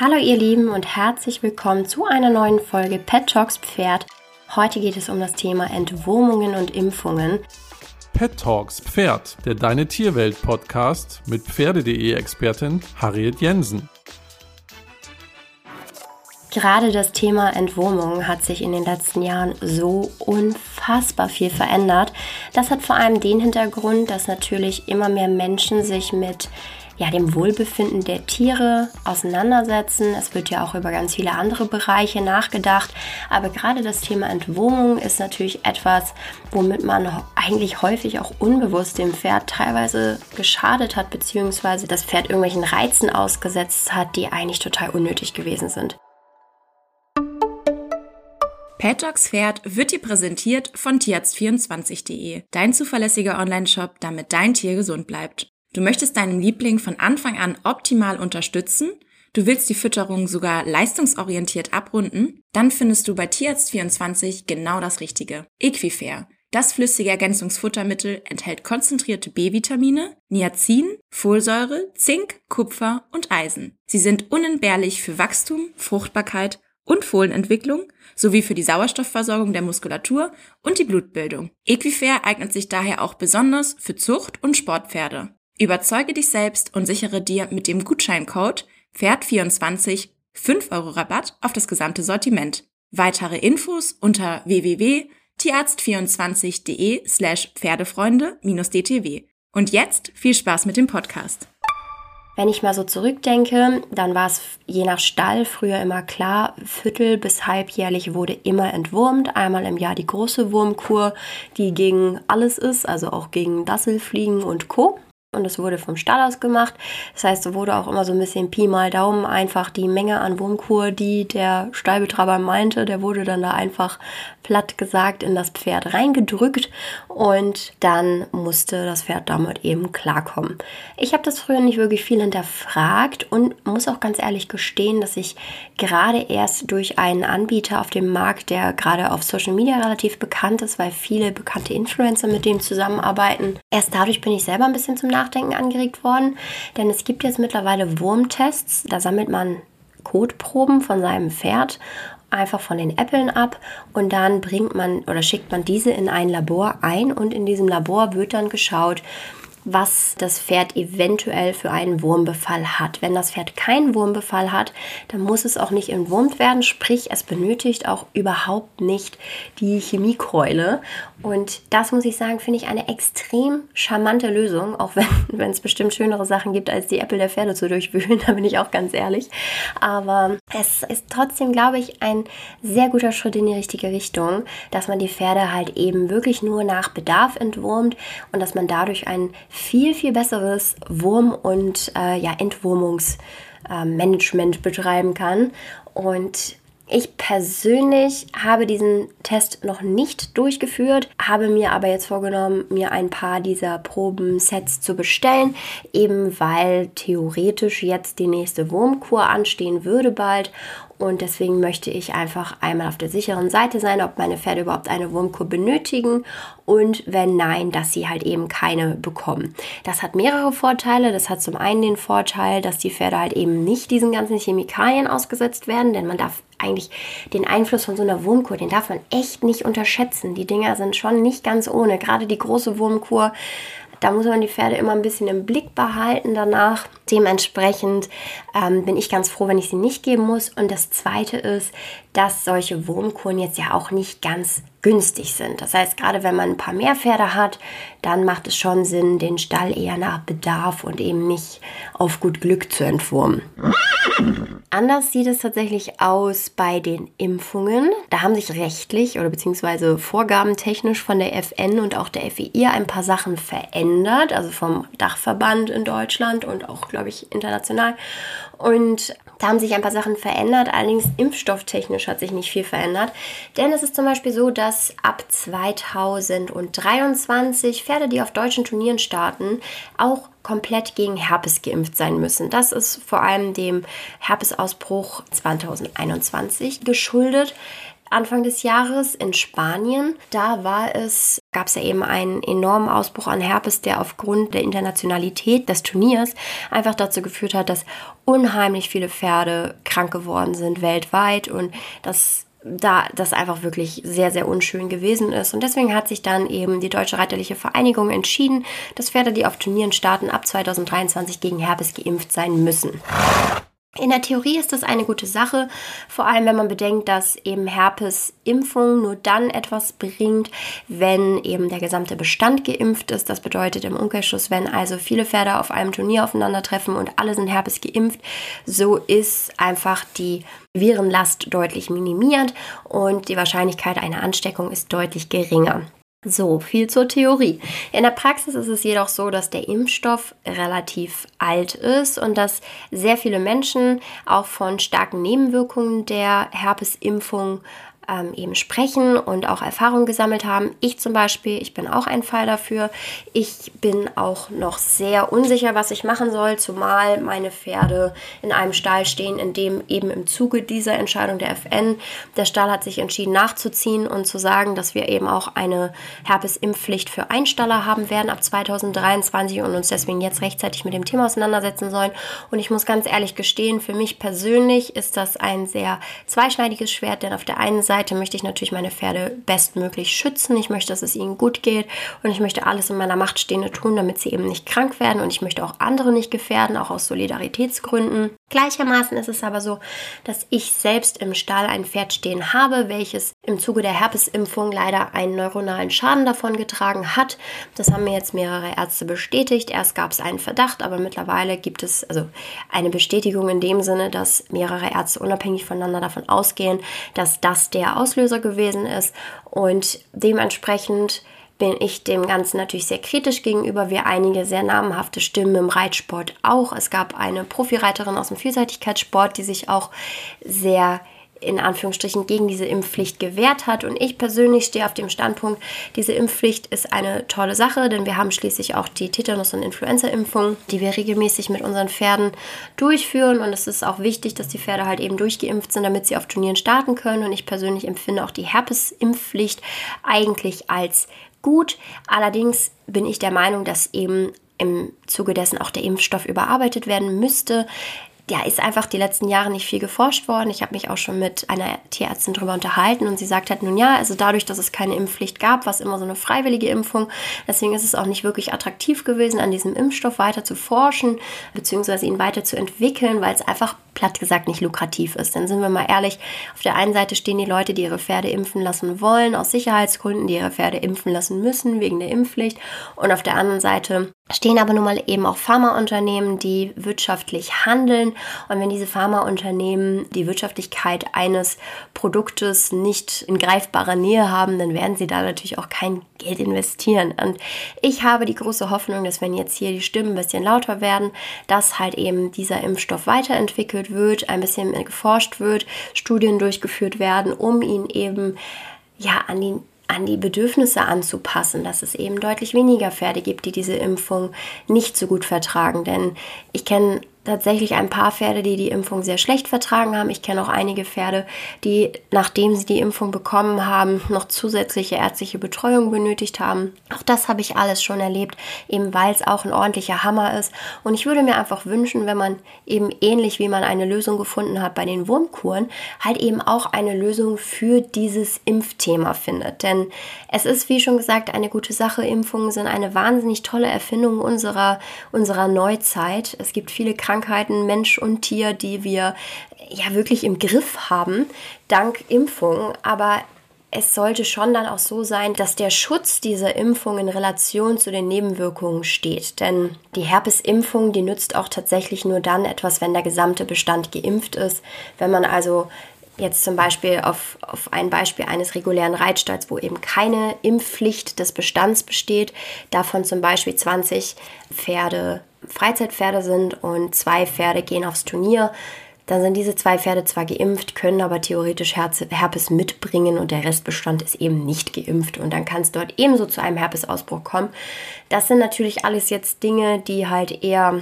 Hallo ihr Lieben und herzlich willkommen zu einer neuen Folge Pet Talks Pferd. Heute geht es um das Thema Entwurmungen und Impfungen. Pet Talks Pferd, der Deine Tierwelt Podcast mit Pferde.de Expertin Harriet Jensen. Gerade das Thema Entwurmung hat sich in den letzten Jahren so unfassbar viel verändert. Das hat vor allem den Hintergrund, dass natürlich immer mehr Menschen sich mit ja, dem Wohlbefinden der Tiere auseinandersetzen. Es wird ja auch über ganz viele andere Bereiche nachgedacht. Aber gerade das Thema Entwurmung ist natürlich etwas, womit man eigentlich häufig auch unbewusst dem Pferd teilweise geschadet hat, beziehungsweise das Pferd irgendwelchen Reizen ausgesetzt hat, die eigentlich total unnötig gewesen sind. Pet Pferd wird dir präsentiert von tierarzt24.de, dein zuverlässiger Online-Shop, damit dein Tier gesund bleibt. Du möchtest deinen Liebling von Anfang an optimal unterstützen? Du willst die Fütterung sogar leistungsorientiert abrunden? Dann findest du bei Tierarzt24 genau das Richtige. Equifair. Das flüssige Ergänzungsfuttermittel enthält konzentrierte B-Vitamine, Niacin, Folsäure, Zink, Kupfer und Eisen. Sie sind unentbehrlich für Wachstum, Fruchtbarkeit und Fohlenentwicklung sowie für die Sauerstoffversorgung der Muskulatur und die Blutbildung. Equifair eignet sich daher auch besonders für Zucht- und Sportpferde. Überzeuge dich selbst und sichere dir mit dem Gutscheincode Pferd24 5 Euro Rabatt auf das gesamte Sortiment. Weitere Infos unter www.tierarzt24.de slash Pferdefreunde-dtw. Und jetzt viel Spaß mit dem Podcast. Wenn ich mal so zurückdenke, dann war es je nach Stall früher immer klar, viertel- bis halbjährlich wurde immer entwurmt. Einmal im Jahr die große Wurmkur, die gegen alles ist, also auch gegen Dasselfliegen und Co und es wurde vom Stall aus gemacht. Das heißt, es wurde auch immer so ein bisschen Pi mal Daumen einfach die Menge an Wurmkur, die der Stallbetreiber meinte, der wurde dann da einfach platt gesagt in das Pferd reingedrückt und dann musste das Pferd damit eben klarkommen. Ich habe das früher nicht wirklich viel hinterfragt und muss auch ganz ehrlich gestehen, dass ich gerade erst durch einen Anbieter auf dem Markt, der gerade auf Social Media relativ bekannt ist, weil viele bekannte Influencer mit dem zusammenarbeiten, erst dadurch bin ich selber ein bisschen zum Nachdenken angeregt worden, denn es gibt jetzt mittlerweile Wurmtests, da sammelt man Kotproben von seinem Pferd einfach von den Äppeln ab. Und dann bringt man oder schickt man diese in ein Labor ein. Und in diesem Labor wird dann geschaut, was das Pferd eventuell für einen Wurmbefall hat. Wenn das Pferd keinen Wurmbefall hat, dann muss es auch nicht entwurmt werden, sprich es benötigt auch überhaupt nicht die Chemiekeule. Und das muss ich sagen, finde ich eine extrem charmante Lösung, auch wenn es bestimmt schönere Sachen gibt, als die Äpfel der Pferde zu durchwühlen, da bin ich auch ganz ehrlich. Aber es ist trotzdem, glaube ich, ein sehr guter Schritt in die richtige Richtung, dass man die Pferde halt eben wirklich nur nach Bedarf entwurmt und dass man dadurch ein viel, viel besseres Wurm- und äh, ja, Entwurmungsmanagement äh, betreiben kann. Und ich persönlich habe diesen Test noch nicht durchgeführt, habe mir aber jetzt vorgenommen, mir ein paar dieser Probensets zu bestellen, eben weil theoretisch jetzt die nächste Wurmkur anstehen würde bald und deswegen möchte ich einfach einmal auf der sicheren Seite sein, ob meine Pferde überhaupt eine Wurmkur benötigen und wenn nein, dass sie halt eben keine bekommen. Das hat mehrere Vorteile. Das hat zum einen den Vorteil, dass die Pferde halt eben nicht diesen ganzen Chemikalien ausgesetzt werden, denn man darf eigentlich den Einfluss von so einer Wurmkur, den darf man echt nicht unterschätzen. Die Dinger sind schon nicht ganz ohne. Gerade die große Wurmkur da muss man die Pferde immer ein bisschen im Blick behalten danach. Dementsprechend ähm, bin ich ganz froh, wenn ich sie nicht geben muss. Und das Zweite ist, dass solche Wurmkuren jetzt ja auch nicht ganz günstig sind. Das heißt, gerade wenn man ein paar mehr Pferde hat, dann macht es schon Sinn, den Stall eher nach Bedarf und eben nicht auf gut Glück zu entwurmen. Anders sieht es tatsächlich aus bei den Impfungen. Da haben sich rechtlich oder beziehungsweise vorgabentechnisch von der FN und auch der FEI ein paar Sachen verändert, also vom Dachverband in Deutschland und auch, glaube ich, international. Und da haben sich ein paar Sachen verändert, allerdings impfstofftechnisch hat sich nicht viel verändert. Denn es ist zum Beispiel so, dass ab 2023 Pferde, die auf deutschen Turnieren starten, auch komplett gegen Herpes geimpft sein müssen. Das ist vor allem dem Herpesausbruch 2021 geschuldet. Anfang des Jahres in Spanien. Da war es, gab es ja eben einen enormen Ausbruch an Herpes, der aufgrund der Internationalität des Turniers einfach dazu geführt hat, dass unheimlich viele Pferde krank geworden sind weltweit und das da das einfach wirklich sehr, sehr unschön gewesen ist. Und deswegen hat sich dann eben die Deutsche Reiterliche Vereinigung entschieden, dass Pferde, die auf Turnieren starten, ab 2023 gegen Herpes geimpft sein müssen. In der Theorie ist das eine gute Sache, vor allem wenn man bedenkt, dass eben Herpesimpfung nur dann etwas bringt, wenn eben der gesamte Bestand geimpft ist. Das bedeutet im Umkehrschluss, wenn also viele Pferde auf einem Turnier aufeinandertreffen und alle sind Herpes geimpft, so ist einfach die Virenlast deutlich minimiert und die Wahrscheinlichkeit einer Ansteckung ist deutlich geringer. So, viel zur Theorie. In der Praxis ist es jedoch so, dass der Impfstoff relativ alt ist und dass sehr viele Menschen auch von starken Nebenwirkungen der Herpesimpfung ähm, eben sprechen und auch Erfahrungen gesammelt haben. Ich zum Beispiel, ich bin auch ein Fall dafür. Ich bin auch noch sehr unsicher, was ich machen soll, zumal meine Pferde in einem Stall stehen, in dem eben im Zuge dieser Entscheidung der FN der Stall hat sich entschieden nachzuziehen und zu sagen, dass wir eben auch eine Herpesimpfpflicht für Einstaller haben werden ab 2023 und uns deswegen jetzt rechtzeitig mit dem Thema auseinandersetzen sollen. Und ich muss ganz ehrlich gestehen, für mich persönlich ist das ein sehr zweischneidiges Schwert, denn auf der einen Seite Seite möchte ich natürlich meine Pferde bestmöglich schützen. Ich möchte, dass es ihnen gut geht und ich möchte alles in meiner Macht Stehende tun, damit sie eben nicht krank werden und ich möchte auch andere nicht gefährden, auch aus Solidaritätsgründen. Gleichermaßen ist es aber so, dass ich selbst im Stall ein Pferd stehen habe, welches im Zuge der Herpesimpfung leider einen neuronalen Schaden davon getragen hat. Das haben mir jetzt mehrere Ärzte bestätigt. Erst gab es einen Verdacht, aber mittlerweile gibt es also eine Bestätigung in dem Sinne, dass mehrere Ärzte unabhängig voneinander davon ausgehen, dass das der Auslöser gewesen ist und dementsprechend bin ich dem Ganzen natürlich sehr kritisch gegenüber, wie einige sehr namhafte Stimmen im Reitsport auch. Es gab eine Profireiterin aus dem Vielseitigkeitssport, die sich auch sehr in Anführungsstrichen gegen diese Impfpflicht gewehrt hat. Und ich persönlich stehe auf dem Standpunkt, diese Impfpflicht ist eine tolle Sache, denn wir haben schließlich auch die Tetanus- und Influenza-Impfung, die wir regelmäßig mit unseren Pferden durchführen. Und es ist auch wichtig, dass die Pferde halt eben durchgeimpft sind, damit sie auf Turnieren starten können. Und ich persönlich empfinde auch die Herpes-Impfpflicht eigentlich als gut. Allerdings bin ich der Meinung, dass eben im Zuge dessen auch der Impfstoff überarbeitet werden müsste ja, ist einfach die letzten Jahre nicht viel geforscht worden. Ich habe mich auch schon mit einer Tierärztin darüber unterhalten und sie sagt halt nun ja, also dadurch, dass es keine Impfpflicht gab, war es immer so eine freiwillige Impfung. Deswegen ist es auch nicht wirklich attraktiv gewesen, an diesem Impfstoff weiter zu forschen, beziehungsweise ihn weiter zu entwickeln, weil es einfach platt gesagt nicht lukrativ ist. Dann sind wir mal ehrlich, auf der einen Seite stehen die Leute, die ihre Pferde impfen lassen wollen, aus Sicherheitsgründen, die ihre Pferde impfen lassen müssen, wegen der Impfpflicht. Und auf der anderen Seite stehen aber nun mal eben auch Pharmaunternehmen, die wirtschaftlich handeln. Und wenn diese Pharmaunternehmen die Wirtschaftlichkeit eines Produktes nicht in greifbarer Nähe haben, dann werden sie da natürlich auch kein Geld investieren. Und ich habe die große Hoffnung, dass wenn jetzt hier die Stimmen ein bisschen lauter werden, dass halt eben dieser Impfstoff weiterentwickelt wird, ein bisschen geforscht wird, Studien durchgeführt werden, um ihn eben ja an die an die Bedürfnisse anzupassen, dass es eben deutlich weniger Pferde gibt, die diese Impfung nicht so gut vertragen. Denn ich kenne tatsächlich ein paar Pferde, die die Impfung sehr schlecht vertragen haben. Ich kenne auch einige Pferde, die, nachdem sie die Impfung bekommen haben, noch zusätzliche ärztliche Betreuung benötigt haben. Auch das habe ich alles schon erlebt, eben weil es auch ein ordentlicher Hammer ist. Und ich würde mir einfach wünschen, wenn man eben ähnlich wie man eine Lösung gefunden hat bei den Wurmkuren, halt eben auch eine Lösung für dieses Impfthema findet. Denn es ist, wie schon gesagt, eine gute Sache. Impfungen sind eine wahnsinnig tolle Erfindung unserer, unserer Neuzeit. Es gibt viele Krankheiten, Krankheiten, Mensch und Tier, die wir ja wirklich im Griff haben, dank Impfung. Aber es sollte schon dann auch so sein, dass der Schutz dieser Impfung in Relation zu den Nebenwirkungen steht. Denn die Herpesimpfung, die nützt auch tatsächlich nur dann etwas, wenn der gesamte Bestand geimpft ist. Wenn man also jetzt zum Beispiel auf, auf ein Beispiel eines regulären Reitstalls, wo eben keine Impfpflicht des Bestands besteht, davon zum Beispiel 20 Pferde Freizeitpferde sind und zwei Pferde gehen aufs Turnier, dann sind diese zwei Pferde zwar geimpft, können aber theoretisch Herpes mitbringen und der Restbestand ist eben nicht geimpft und dann kann es dort ebenso zu einem Herpesausbruch kommen. Das sind natürlich alles jetzt Dinge, die halt eher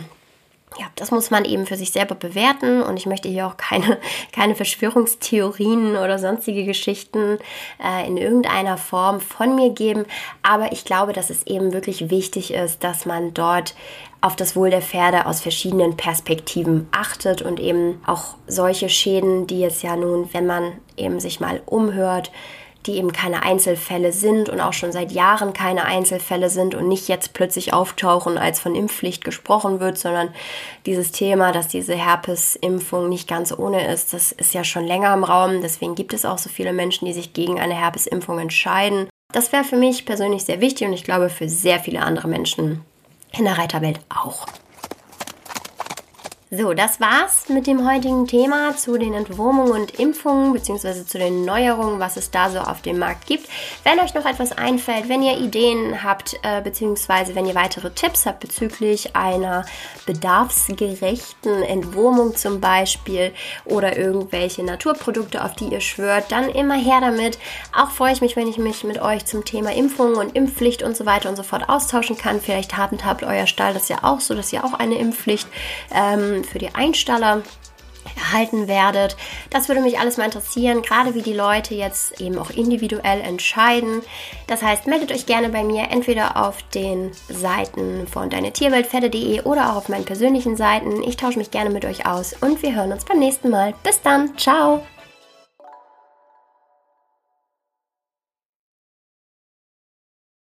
ja, das muss man eben für sich selber bewerten. Und ich möchte hier auch keine, keine Verschwörungstheorien oder sonstige Geschichten äh, in irgendeiner Form von mir geben, aber ich glaube, dass es eben wirklich wichtig ist, dass man dort auf das Wohl der Pferde aus verschiedenen Perspektiven achtet und eben auch solche Schäden, die jetzt ja nun, wenn man eben sich mal umhört, die eben keine Einzelfälle sind und auch schon seit Jahren keine Einzelfälle sind und nicht jetzt plötzlich auftauchen, als von Impfpflicht gesprochen wird, sondern dieses Thema, dass diese Herpesimpfung nicht ganz ohne ist, das ist ja schon länger im Raum. Deswegen gibt es auch so viele Menschen, die sich gegen eine Herpesimpfung entscheiden. Das wäre für mich persönlich sehr wichtig und ich glaube für sehr viele andere Menschen in der Reiterwelt auch. So, das war's mit dem heutigen Thema zu den Entwurmungen und Impfungen beziehungsweise zu den Neuerungen, was es da so auf dem Markt gibt. Wenn euch noch etwas einfällt, wenn ihr Ideen habt äh, beziehungsweise wenn ihr weitere Tipps habt bezüglich einer bedarfsgerechten Entwurmung zum Beispiel oder irgendwelche Naturprodukte, auf die ihr schwört, dann immer her damit. Auch freue ich mich, wenn ich mich mit euch zum Thema Impfungen und Impfpflicht und so weiter und so fort austauschen kann. Vielleicht handhabt euer Stall das ja auch so, dass ihr auch eine Impfpflicht ähm, für die Einstaller erhalten werdet. Das würde mich alles mal interessieren, gerade wie die Leute jetzt eben auch individuell entscheiden. Das heißt, meldet euch gerne bei mir entweder auf den Seiten von deinetierweltpferde.de oder auch auf meinen persönlichen Seiten. Ich tausche mich gerne mit euch aus und wir hören uns beim nächsten Mal. Bis dann, ciao!